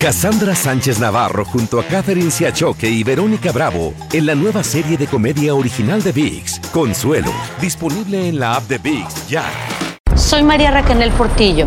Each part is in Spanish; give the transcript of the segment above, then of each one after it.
Cassandra Sánchez Navarro junto a Catherine Siachoque y Verónica Bravo en la nueva serie de comedia original de VIX, Consuelo, disponible en la app de VIX ya. Soy María Raquel Portillo.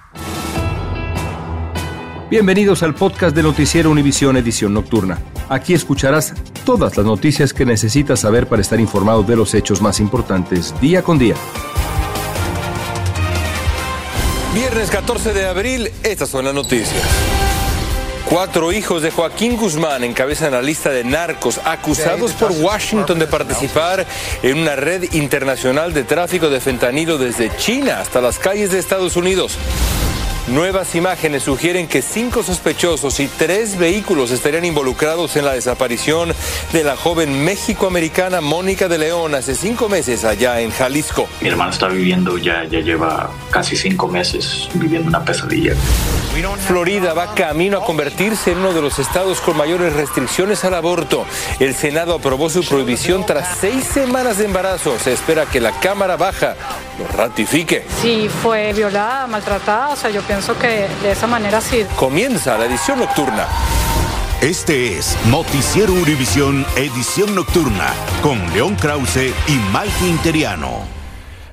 Bienvenidos al podcast de Noticiero Univisión Edición Nocturna. Aquí escucharás todas las noticias que necesitas saber para estar informado de los hechos más importantes día con día. Viernes 14 de abril, estas son las noticias. Cuatro hijos de Joaquín Guzmán encabezan la lista de narcos acusados por Washington de participar en una red internacional de tráfico de fentanilo desde China hasta las calles de Estados Unidos. Nuevas imágenes sugieren que cinco sospechosos y tres vehículos estarían involucrados en la desaparición de la joven mexicoamericana Mónica de León hace cinco meses allá en Jalisco. Mi hermano está viviendo ya, ya lleva casi cinco meses viviendo una pesadilla. Florida va camino a convertirse en uno de los estados con mayores restricciones al aborto. El Senado aprobó su prohibición tras seis semanas de embarazo. Se espera que la Cámara Baja lo ratifique. Si fue violada, maltratada, o sea, yo pienso que de esa manera sí. Comienza la edición nocturna. Este es Noticiero Univisión Edición Nocturna con León Krause y Mike Interiano.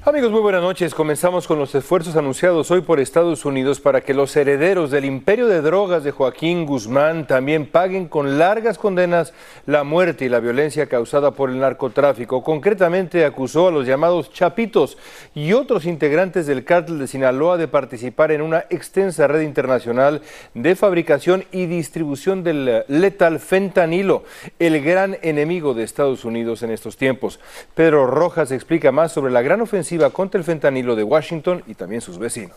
Amigos, muy buenas noches. Comenzamos con los esfuerzos anunciados hoy por Estados Unidos para que los herederos del imperio de drogas de Joaquín Guzmán también paguen con largas condenas la muerte y la violencia causada por el narcotráfico. Concretamente acusó a los llamados Chapitos y otros integrantes del cártel de Sinaloa de participar en una extensa red internacional de fabricación y distribución del letal fentanilo, el gran enemigo de Estados Unidos en estos tiempos. Pedro Rojas explica más sobre la gran ofensiva contra el fentanilo de Washington y también sus vecinos.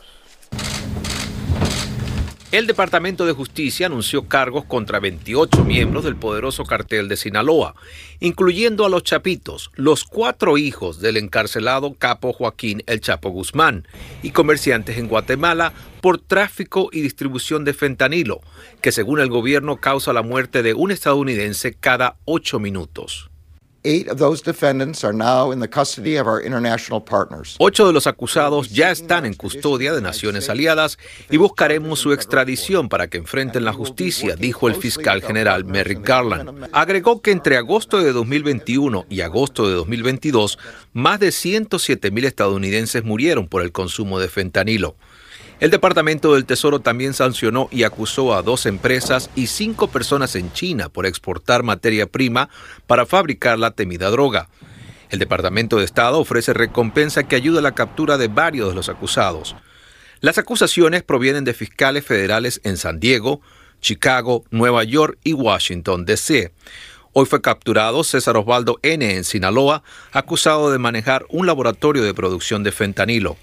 El Departamento de Justicia anunció cargos contra 28 miembros del poderoso cartel de Sinaloa, incluyendo a los Chapitos, los cuatro hijos del encarcelado capo Joaquín El Chapo Guzmán, y comerciantes en Guatemala por tráfico y distribución de fentanilo, que según el gobierno causa la muerte de un estadounidense cada ocho minutos. Ocho de los acusados ya están en custodia de naciones aliadas y buscaremos su extradición para que enfrenten la justicia, dijo el fiscal general Merrick Garland. Agregó que entre agosto de 2021 y agosto de 2022, más de 107 mil estadounidenses murieron por el consumo de fentanilo. El Departamento del Tesoro también sancionó y acusó a dos empresas y cinco personas en China por exportar materia prima para fabricar la temida droga. El Departamento de Estado ofrece recompensa que ayuda a la captura de varios de los acusados. Las acusaciones provienen de fiscales federales en San Diego, Chicago, Nueva York y Washington, D.C. Hoy fue capturado César Osvaldo N. en Sinaloa, acusado de manejar un laboratorio de producción de fentanilo.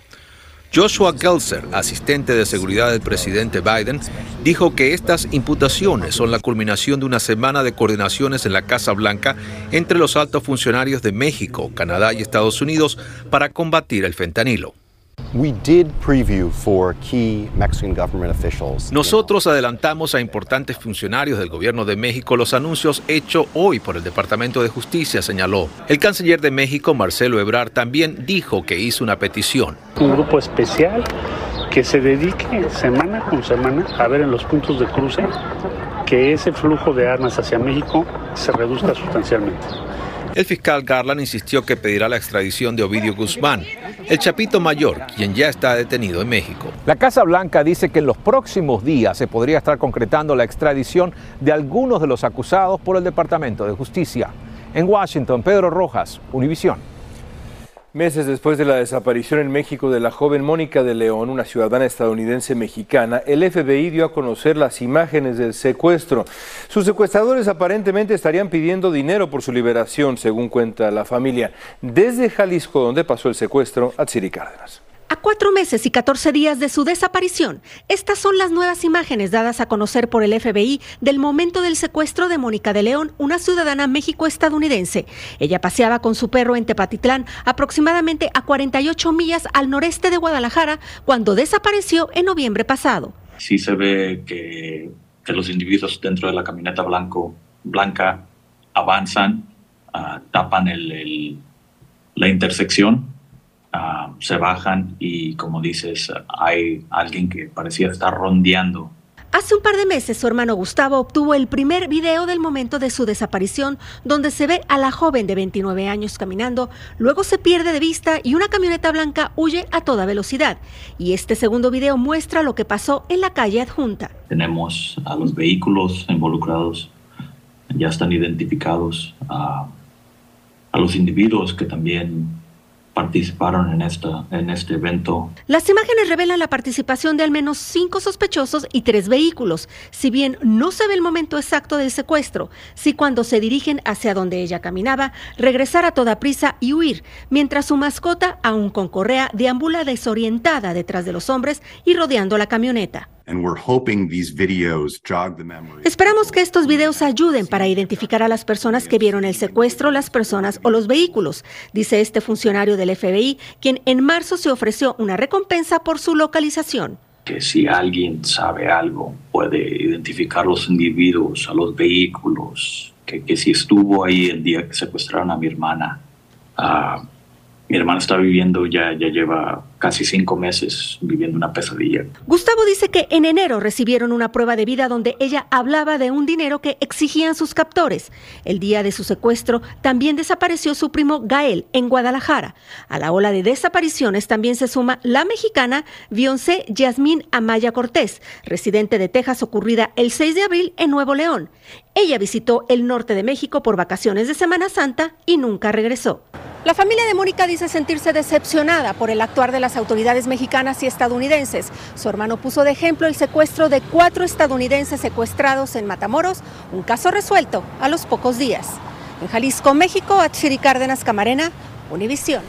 Joshua Gelser, asistente de seguridad del presidente Biden, dijo que estas imputaciones son la culminación de una semana de coordinaciones en la Casa Blanca entre los altos funcionarios de México, Canadá y Estados Unidos para combatir el fentanilo. Nosotros adelantamos a importantes funcionarios del gobierno de México los anuncios hechos hoy por el Departamento de Justicia, señaló. El canciller de México, Marcelo Ebrard, también dijo que hizo una petición. Un grupo especial que se dedique semana con semana a ver en los puntos de cruce que ese flujo de armas hacia México se reduzca sustancialmente. El fiscal Garland insistió que pedirá la extradición de Ovidio Guzmán, el chapito mayor, quien ya está detenido en México. La Casa Blanca dice que en los próximos días se podría estar concretando la extradición de algunos de los acusados por el Departamento de Justicia. En Washington, Pedro Rojas, Univisión. Meses después de la desaparición en México de la joven Mónica de León, una ciudadana estadounidense mexicana, el FBI dio a conocer las imágenes del secuestro. Sus secuestradores aparentemente estarían pidiendo dinero por su liberación, según cuenta la familia. Desde Jalisco, donde pasó el secuestro, a Cárdenas. Cuatro meses y 14 días de su desaparición, estas son las nuevas imágenes dadas a conocer por el FBI del momento del secuestro de Mónica de León, una ciudadana México-estadounidense. Ella paseaba con su perro en Tepatitlán, aproximadamente a 48 millas al noreste de Guadalajara, cuando desapareció en noviembre pasado. Sí se ve que, los individuos dentro de la camioneta blanco, blanca avanzan, ah, tapan la intersección Ah, se bajan y como dices, hay alguien que parecía estar rondeando. Hace un par de meses su hermano Gustavo obtuvo el primer video del momento de su desaparición, donde se ve a la joven de 29 años caminando, luego se pierde de vista y una camioneta blanca huye a toda velocidad. Y este segundo video muestra lo que pasó en la calle adjunta. Tenemos a los vehículos involucrados, ya están identificados, a los individuos que también participaron en, esta, en este evento. Las imágenes revelan la participación de al menos cinco sospechosos y tres vehículos. Si bien no se ve el momento exacto del secuestro, sí cuando se dirigen hacia donde ella caminaba, regresar a toda prisa y huir, mientras su mascota, aún con correa, deambula desorientada detrás de los hombres y rodeando la camioneta. Esperamos que estos videos ayuden para identificar a las personas que vieron el secuestro, las personas o los vehículos, dice este funcionario del FBI, quien en marzo se ofreció una recompensa por su localización. Que si alguien sabe algo, puede identificar los individuos, a los vehículos, que, si estuvo ahí el día que secuestraron a mi hermana. Uh, mi hermana está viviendo, ya, ya lleva casi cinco meses viviendo una pesadilla. Gustavo dice que en enero recibieron una prueba de vida donde ella hablaba de un dinero que exigían sus captores. El día de su secuestro también desapareció su primo Gael en Guadalajara. A la ola de desapariciones también se suma la mexicana Beyoncé Yasmín Amaya Cortés, residente de Texas ocurrida el 6 de abril en Nuevo León. Ella visitó el norte de México por vacaciones de Semana Santa y nunca regresó. La familia de Mónica dice sentirse decepcionada por el actuar de las autoridades mexicanas y estadounidenses. Su hermano puso de ejemplo el secuestro de cuatro estadounidenses secuestrados en Matamoros, un caso resuelto a los pocos días. En Jalisco, México, Atsiri Cárdenas Camarena, Univisión.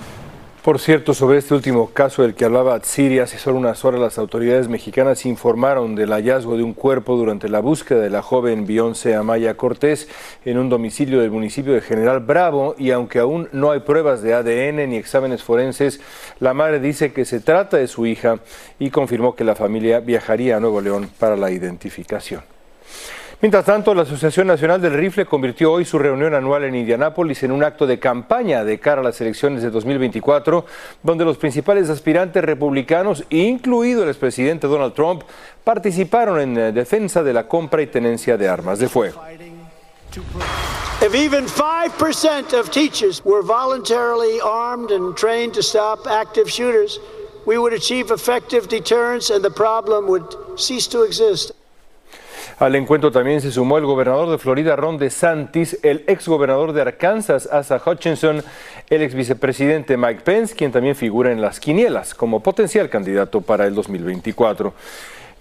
Por cierto, sobre este último caso del que hablaba Siria, hace solo unas horas las autoridades mexicanas informaron del hallazgo de un cuerpo durante la búsqueda de la joven Beyoncé Amaya Cortés en un domicilio del municipio de General Bravo y aunque aún no hay pruebas de ADN ni exámenes forenses, la madre dice que se trata de su hija y confirmó que la familia viajaría a Nuevo León para la identificación. Mientras tanto, la Asociación Nacional del Rifle convirtió hoy su reunión anual en Indianápolis en un acto de campaña de cara a las elecciones de 2024, donde los principales aspirantes republicanos, incluido el expresidente Donald Trump, participaron en eh, defensa de la compra y tenencia de armas de fuego. If even 5% of teachers were voluntarily armed and trained to stop active shooters, we would achieve effective deterrence and the problem would cease to exist. Al encuentro también se sumó el gobernador de Florida, Ron DeSantis, el ex gobernador de Arkansas, Asa Hutchinson, el ex vicepresidente Mike Pence, quien también figura en las quinielas como potencial candidato para el 2024.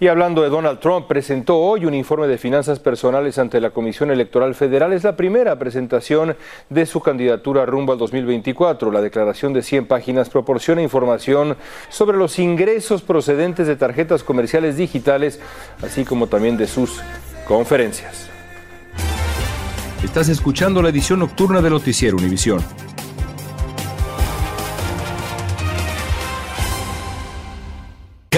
Y hablando de Donald Trump, presentó hoy un informe de finanzas personales ante la Comisión Electoral Federal. Es la primera presentación de su candidatura rumbo al 2024. La declaración de 100 páginas proporciona información sobre los ingresos procedentes de tarjetas comerciales digitales, así como también de sus conferencias. Estás escuchando la edición nocturna de Noticiero Univisión.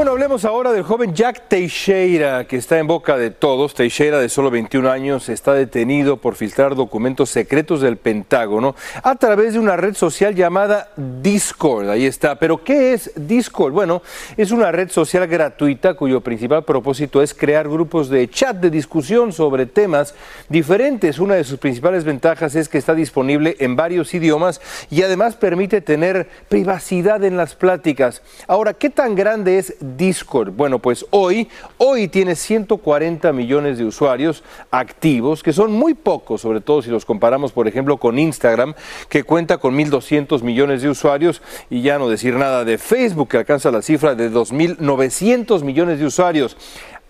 Bueno, hablemos ahora del joven Jack Teixeira, que está en boca de todos. Teixeira, de solo 21 años, está detenido por filtrar documentos secretos del Pentágono a través de una red social llamada Discord. Ahí está. Pero, ¿qué es Discord? Bueno, es una red social gratuita cuyo principal propósito es crear grupos de chat de discusión sobre temas diferentes. Una de sus principales ventajas es que está disponible en varios idiomas y además permite tener privacidad en las pláticas. Ahora, ¿qué tan grande es Discord. Bueno, pues hoy, hoy tiene 140 millones de usuarios activos, que son muy pocos, sobre todo si los comparamos, por ejemplo, con Instagram, que cuenta con 1.200 millones de usuarios, y ya no decir nada de Facebook, que alcanza la cifra de 2.900 millones de usuarios.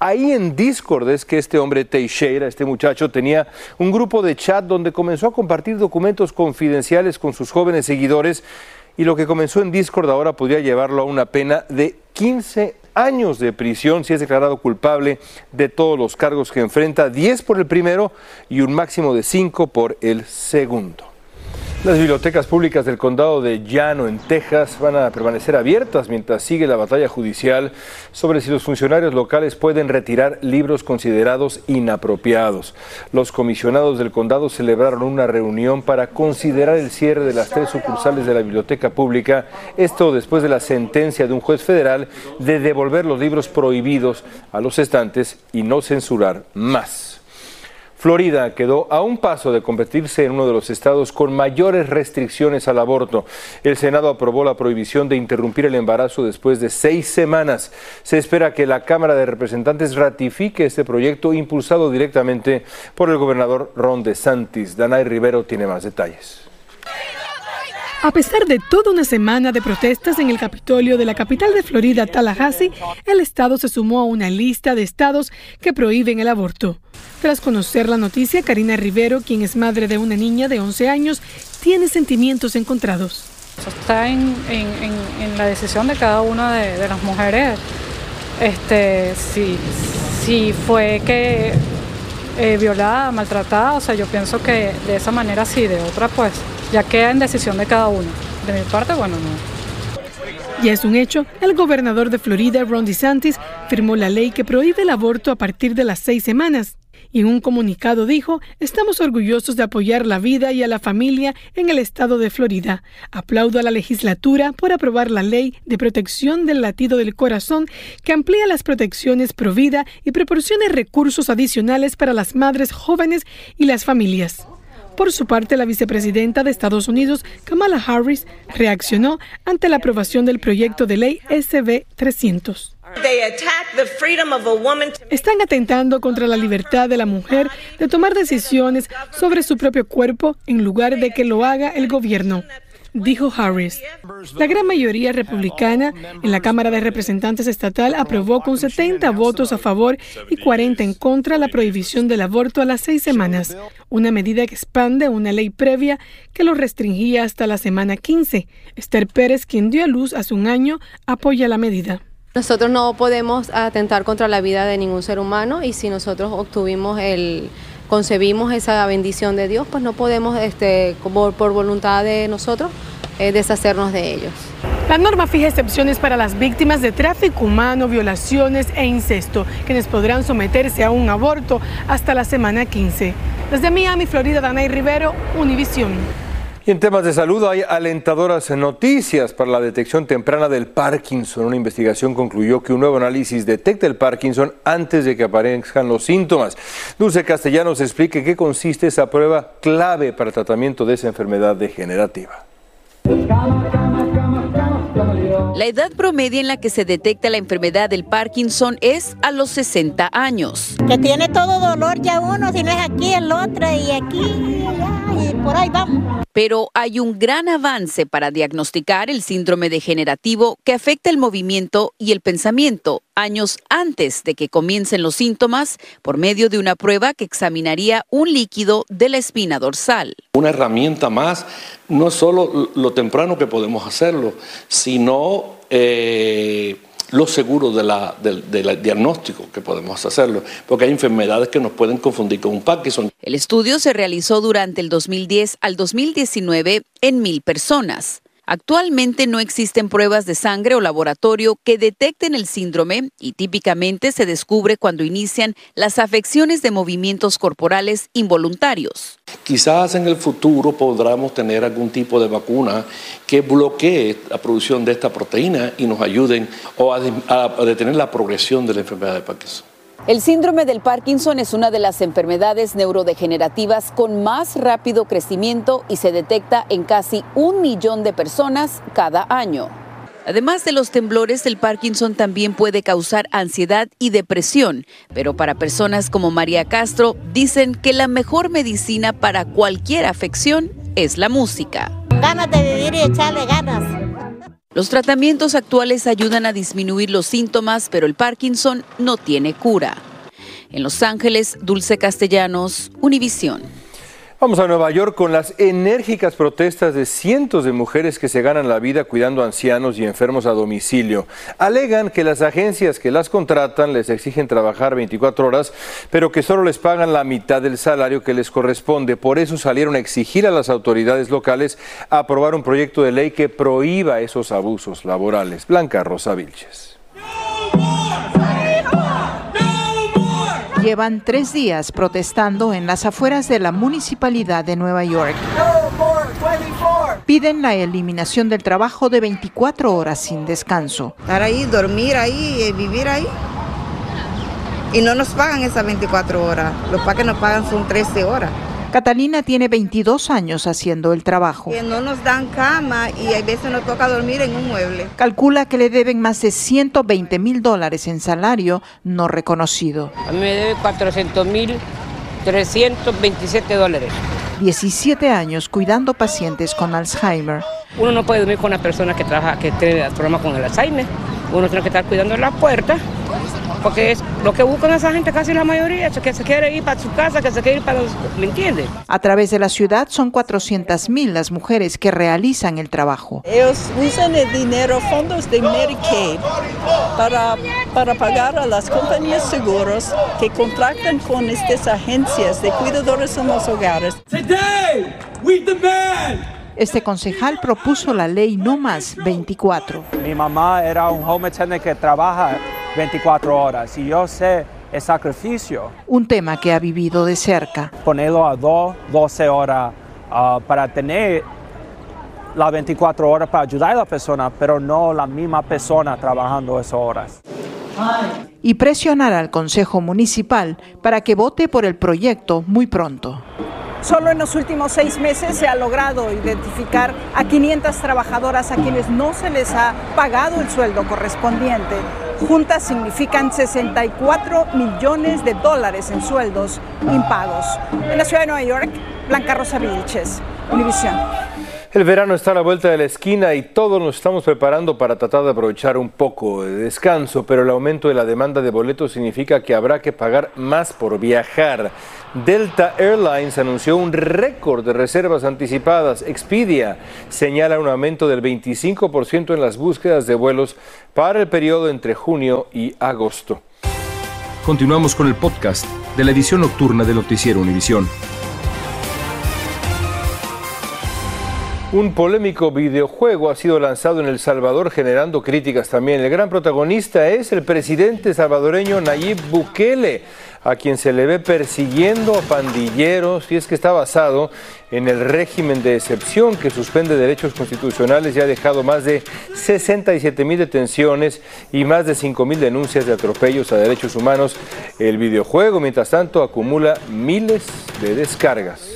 Ahí en Discord es que este hombre Teixeira, este muchacho, tenía un grupo de chat donde comenzó a compartir documentos confidenciales con sus jóvenes seguidores y lo que comenzó en Discord ahora podría llevarlo a una pena de 15 años de prisión si es declarado culpable de todos los cargos que enfrenta, 10 por el primero y un máximo de 5 por el segundo. Las bibliotecas públicas del condado de Llano, en Texas, van a permanecer abiertas mientras sigue la batalla judicial sobre si los funcionarios locales pueden retirar libros considerados inapropiados. Los comisionados del condado celebraron una reunión para considerar el cierre de las tres sucursales de la biblioteca pública, esto después de la sentencia de un juez federal de devolver los libros prohibidos a los estantes y no censurar más. Florida quedó a un paso de convertirse en uno de los estados con mayores restricciones al aborto. El Senado aprobó la prohibición de interrumpir el embarazo después de seis semanas. Se espera que la Cámara de Representantes ratifique este proyecto impulsado directamente por el gobernador Ron DeSantis. Danay Rivero tiene más detalles. A pesar de toda una semana de protestas en el Capitolio de la capital de Florida, Tallahassee, el estado se sumó a una lista de estados que prohíben el aborto. Tras conocer la noticia, Karina Rivero, quien es madre de una niña de 11 años, tiene sentimientos encontrados. Está en, la decisión de cada una de, las mujeres. Este, si, si fue que eh, violada, maltratada, o sea, yo pienso que de esa manera sí, de otra pues ya queda en decisión de cada uno. De mi parte, bueno, no. Ya es un hecho, el gobernador de Florida, Ron DeSantis, firmó la ley que prohíbe el aborto a partir de las seis semanas. Y en un comunicado dijo, estamos orgullosos de apoyar la vida y a la familia en el estado de Florida. Aplaudo a la legislatura por aprobar la ley de protección del latido del corazón que amplía las protecciones pro y proporciona recursos adicionales para las madres jóvenes y las familias. Por su parte, la vicepresidenta de Estados Unidos, Kamala Harris, reaccionó ante la aprobación del proyecto de ley SB 300. Están atentando contra la libertad de la mujer de tomar decisiones sobre su propio cuerpo en lugar de que lo haga el gobierno dijo Harris. La gran mayoría republicana en la Cámara de Representantes estatal aprobó con 70 votos a favor y 40 en contra la prohibición del aborto a las seis semanas, una medida que expande una ley previa que lo restringía hasta la semana 15. Esther Pérez, quien dio a luz hace un año, apoya la medida. Nosotros no podemos atentar contra la vida de ningún ser humano y si nosotros obtuvimos el concebimos esa bendición de Dios, pues no podemos, este, por, voluntad de nosotros, eh, deshacernos de ellos. La norma fija excepciones para las víctimas de tráfico humano, violaciones e incesto, quienes podrán someterse a un aborto hasta la semana 15. Desde Miami, Florida, Danay Rivero, Univisión. Y en temas de salud hay alentadoras noticias para la detección temprana del Parkinson. Una investigación concluyó que un nuevo análisis detecta el Parkinson antes de que aparezcan los síntomas. Dulce Castellanos explique qué consiste esa prueba clave para el tratamiento de esa enfermedad degenerativa. La edad promedia en la que se detecta la enfermedad del Parkinson es a los 60 años. Que tiene todo dolor ya uno, si no es aquí, el otro y aquí y por ahí vamos. Pero hay un gran avance para diagnosticar el síndrome degenerativo que afecta el movimiento y el pensamiento años antes de que comiencen los síntomas por medio de una prueba que examinaría un líquido de la espina dorsal. Una herramienta más, no es solo lo temprano que podemos hacerlo, sino eh, lo seguro del diagnóstico que podemos hacerlo, porque hay enfermedades que nos pueden confundir con un Parkinson. El estudio se realizó durante el 2010 al 2019 en mil personas. Actualmente no existen pruebas de sangre o laboratorio que detecten el síndrome y típicamente se descubre cuando inician las afecciones de movimientos corporales involuntarios. Quizás en el futuro podamos tener algún tipo de vacuna que bloquee la producción de esta proteína y nos ayuden a, detener la progresión de la enfermedad de Parkinson. El síndrome del Parkinson es una de las enfermedades neurodegenerativas con más rápido crecimiento y se detecta en casi un millón de personas cada año. Además de los temblores, el Parkinson también puede causar ansiedad y depresión, pero para personas como María Castro dicen que la mejor medicina para cualquier afección es la música. Ganas de vivir y echarle ganas. Los tratamientos actuales ayudan a disminuir los síntomas, pero el Parkinson no tiene cura. En Los Ángeles, Dulce Castellanos, Univisión. Vamos a Nueva York con las enérgicas protestas de cientos de mujeres que se ganan la vida cuidando ancianos y enfermos a domicilio. Alegan que las agencias que las contratan les exigen trabajar 24 horas, pero que solo les pagan la mitad del salario que les corresponde. Por eso salieron a exigir a las autoridades locales aprobar un proyecto de ley que prohíba esos abusos laborales. Blanca Rosa Vilches. Llevan tres días protestando en las afueras de la Municipalidad de Nueva York. Piden la eliminación del trabajo de 24 horas sin descanso. Estar ahí, dormir ahí, eh, vivir ahí. Y no nos pagan esas 24 horas. Los que nos pagan son 13 horas. Catalina tiene 22 años haciendo el trabajo. Que no nos dan cama y a veces nos toca dormir en un mueble. Calcula que le deben más de 120 mil dólares en salario no reconocido. A mí me debe 400 mil 327 dólares. 17 años cuidando pacientes con Alzheimer. Uno no puede dormir con una persona que trabaja, que tiene problemas con el Alzheimer. Uno tiene que estar cuidando la puerta porque es lo que buscan esa gente casi la mayoría, es que se quiere ir para su casa, que se quiere ir para los, ¿me entiende? A través de la ciudad son 400 mil las mujeres que realizan el trabajo. Ellos usan el dinero, fondos de Medicaid, para, para pagar a las compañías seguros que contratan con estas agencias de cuidadores en los hogares. Today, we demand este concejal propuso la ley No Más 24. Mi mamá era un home attendant que trabaja 24 horas y yo sé el sacrificio. Un tema que ha vivido de cerca. Ponerlo a 2, 12 horas ah, para tener las 24 horas para ayudar a la persona, pero no la misma persona trabajando esas horas. Y presionar al Consejo Municipal para que vote por el proyecto muy pronto. Solo en los últimos seis meses se ha logrado identificar a 500 trabajadoras a quienes no se les ha pagado el sueldo correspondiente. Juntas significan 64 millones de dólares en sueldos impagos. En la ciudad de Nueva York, Blanca Rosa Vilches, Univisión. El verano está a la vuelta de la esquina y todos nos estamos preparando para tratar de aprovechar un poco de descanso, pero el aumento de la demanda de boletos significa que habrá que pagar más por viajar. Delta Airlines anunció un récord de reservas anticipadas. Expedia señala un aumento del 25% en las búsquedas de vuelos para el periodo entre junio y agosto. Continuamos con el podcast de la edición nocturna de Noticiero Univisión. Un polémico videojuego ha sido lanzado en El Salvador generando críticas también. El gran protagonista es el presidente salvadoreño Nayib Bukele, a quien se le ve persiguiendo a pandilleros y es que está basado en el régimen de excepción que suspende derechos constitucionales y ha dejado más de 67 mil detenciones y más de 5 mil denuncias de atropellos a derechos humanos. El videojuego, mientras tanto, acumula miles de descargas.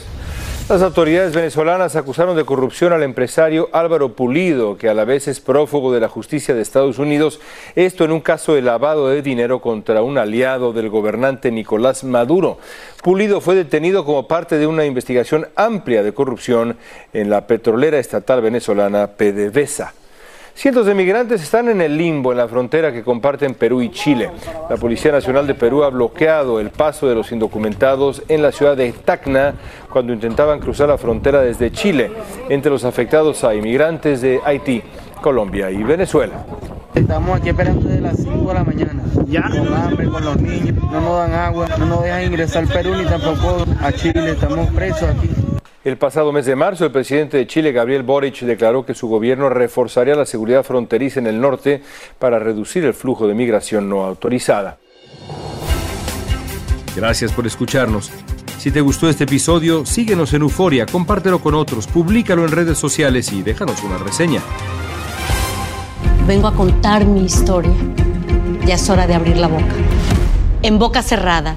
Las autoridades venezolanas acusaron de corrupción al empresario Álvaro Pulido, que a la vez es prófugo de la justicia de Estados Unidos, esto en un caso de lavado de dinero contra un aliado del gobernante Nicolás Maduro. Pulido fue detenido como parte de una investigación amplia de corrupción en la petrolera estatal venezolana PDVSA. Cientos de migrantes están en el limbo en la frontera que comparten Perú y Chile. La Policía Nacional de Perú ha bloqueado el paso de los indocumentados en la ciudad de Tacna cuando intentaban cruzar la frontera desde Chile. Entre los afectados hay inmigrantes de Haití, Colombia y Venezuela. Estamos aquí esperando desde las 5 de la mañana. Ya. Con hambre, con los niños. No nos dan agua, no nos dejan ingresar al Perú ni tampoco a Chile. Estamos presos aquí. El pasado mes de marzo, el presidente de Chile, Gabriel Boric, declaró que su gobierno reforzaría la seguridad fronteriza en el norte para reducir el flujo de migración no autorizada. Gracias por escucharnos. Si te gustó este episodio, síguenos en Euforia, compártelo con otros, públicalo en redes sociales y déjanos una reseña. Vengo a contar mi historia. Ya es hora de abrir la boca. En boca cerrada